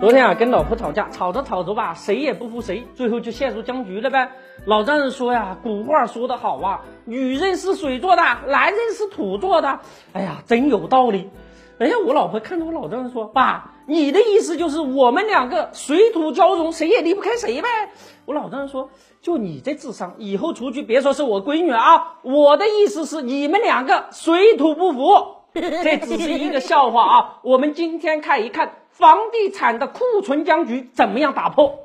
昨天啊，跟老婆吵架，吵着吵着吧，谁也不服谁，最后就陷入僵局了呗。老丈人说呀，古话说得好啊，女人是水做的，男人是土做的。哎呀，真有道理。哎呀，我老婆看着我老丈人说，爸，你的意思就是我们两个水土交融，谁也离不开谁呗？我老丈人说，就你这智商，以后出去别说是我闺女啊，我的意思是你们两个水土不服。这只是一个笑话啊！我们今天看一看房地产的库存僵局怎么样打破。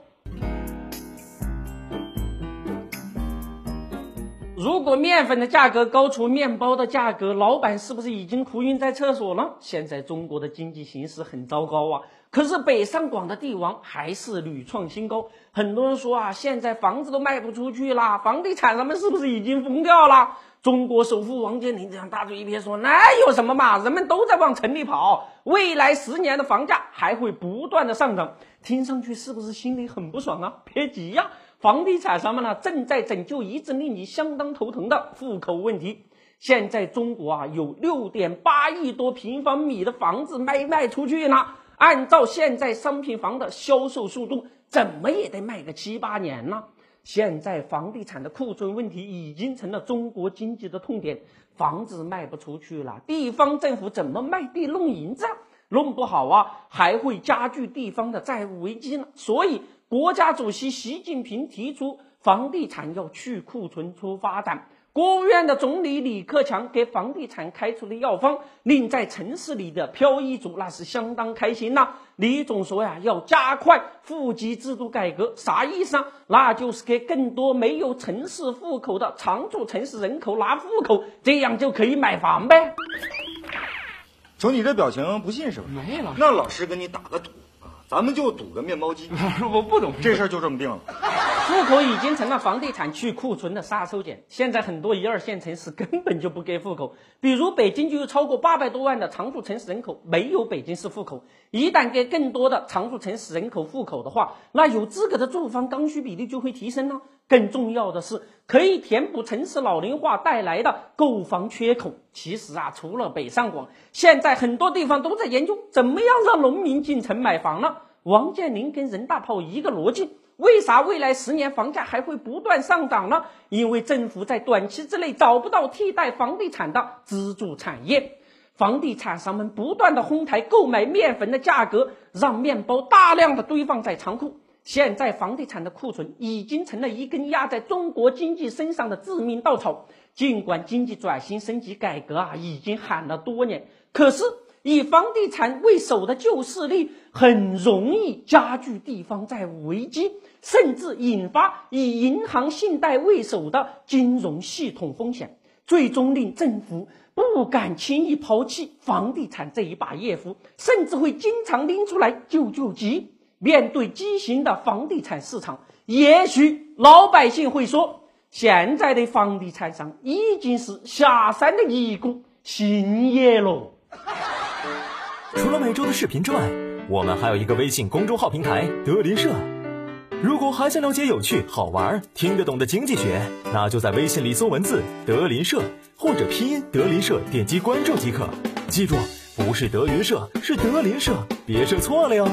如果面粉的价格高出面包的价格，老板是不是已经哭晕在厕所了？现在中国的经济形势很糟糕啊！可是北上广的地王还是屡创新高。很多人说啊，现在房子都卖不出去了，房地产商们是不是已经疯掉了？中国首富王健林这样大嘴一撇说：“那有什么嘛？人们都在往城里跑，未来十年的房价还会不断的上涨。听上去是不是心里很不爽啊？别急呀，房地产商们呢正在拯救一直令你相当头疼的户口问题。现在中国啊有六点八亿多平方米的房子没卖出去呢。按照现在商品房的销售速度，怎么也得卖个七八年呢。”现在房地产的库存问题已经成了中国经济的痛点，房子卖不出去了，地方政府怎么卖地弄银子？弄不好啊，还会加剧地方的债务危机呢。所以，国家主席习近平提出，房地产要去库存、促发展。国务院的总理李克强给房地产开出的药方，令在城市里的漂移族那是相当开心呐。李总说呀，要加快户籍制度改革，啥意思啊？那就是给更多没有城市户口的常住城市人口拿户口，这样就可以买房呗。瞅你这表情，不信是吧？没了。那老师跟你打个赌啊，咱们就赌个面包机。我不懂这事儿，就这么定了。户口已经成了房地产去库存的杀手锏。现在很多一二线城市根本就不给户口，比如北京就有超过八百多万的常住城市人口没有北京市户口。一旦给更多的常住城市人口户口的话，那有资格的住房刚需比例就会提升呢。更重要的是，可以填补城市老龄化带来的购房缺口。其实啊，除了北上广，现在很多地方都在研究怎么样让农民进城买房呢？王健林跟任大炮一个逻辑。为啥未来十年房价还会不断上涨呢？因为政府在短期之内找不到替代房地产的支柱产业，房地产商们不断的哄抬购买面粉的价格，让面包大量的堆放在仓库。现在房地产的库存已经成了一根压在中国经济身上的致命稻草。尽管经济转型升级改革啊已经喊了多年，可是。以房地产为首的旧势力很容易加剧地方债务危机，甚至引发以银行信贷为首的金融系统风险，最终令政府不敢轻易抛弃房地产这一把业夫，甚至会经常拎出来救救急。面对畸形的房地产市场，也许老百姓会说：现在的房地产商已经是下山的一股新业喽。除了每周的视频之外，我们还有一个微信公众号平台“德林社”。如果还想了解有趣、好玩、听得懂的经济学，那就在微信里搜文字“德林社”或者拼音“德林社”，点击关注即可。记住，不是德云社，是德林社，别设错了哟。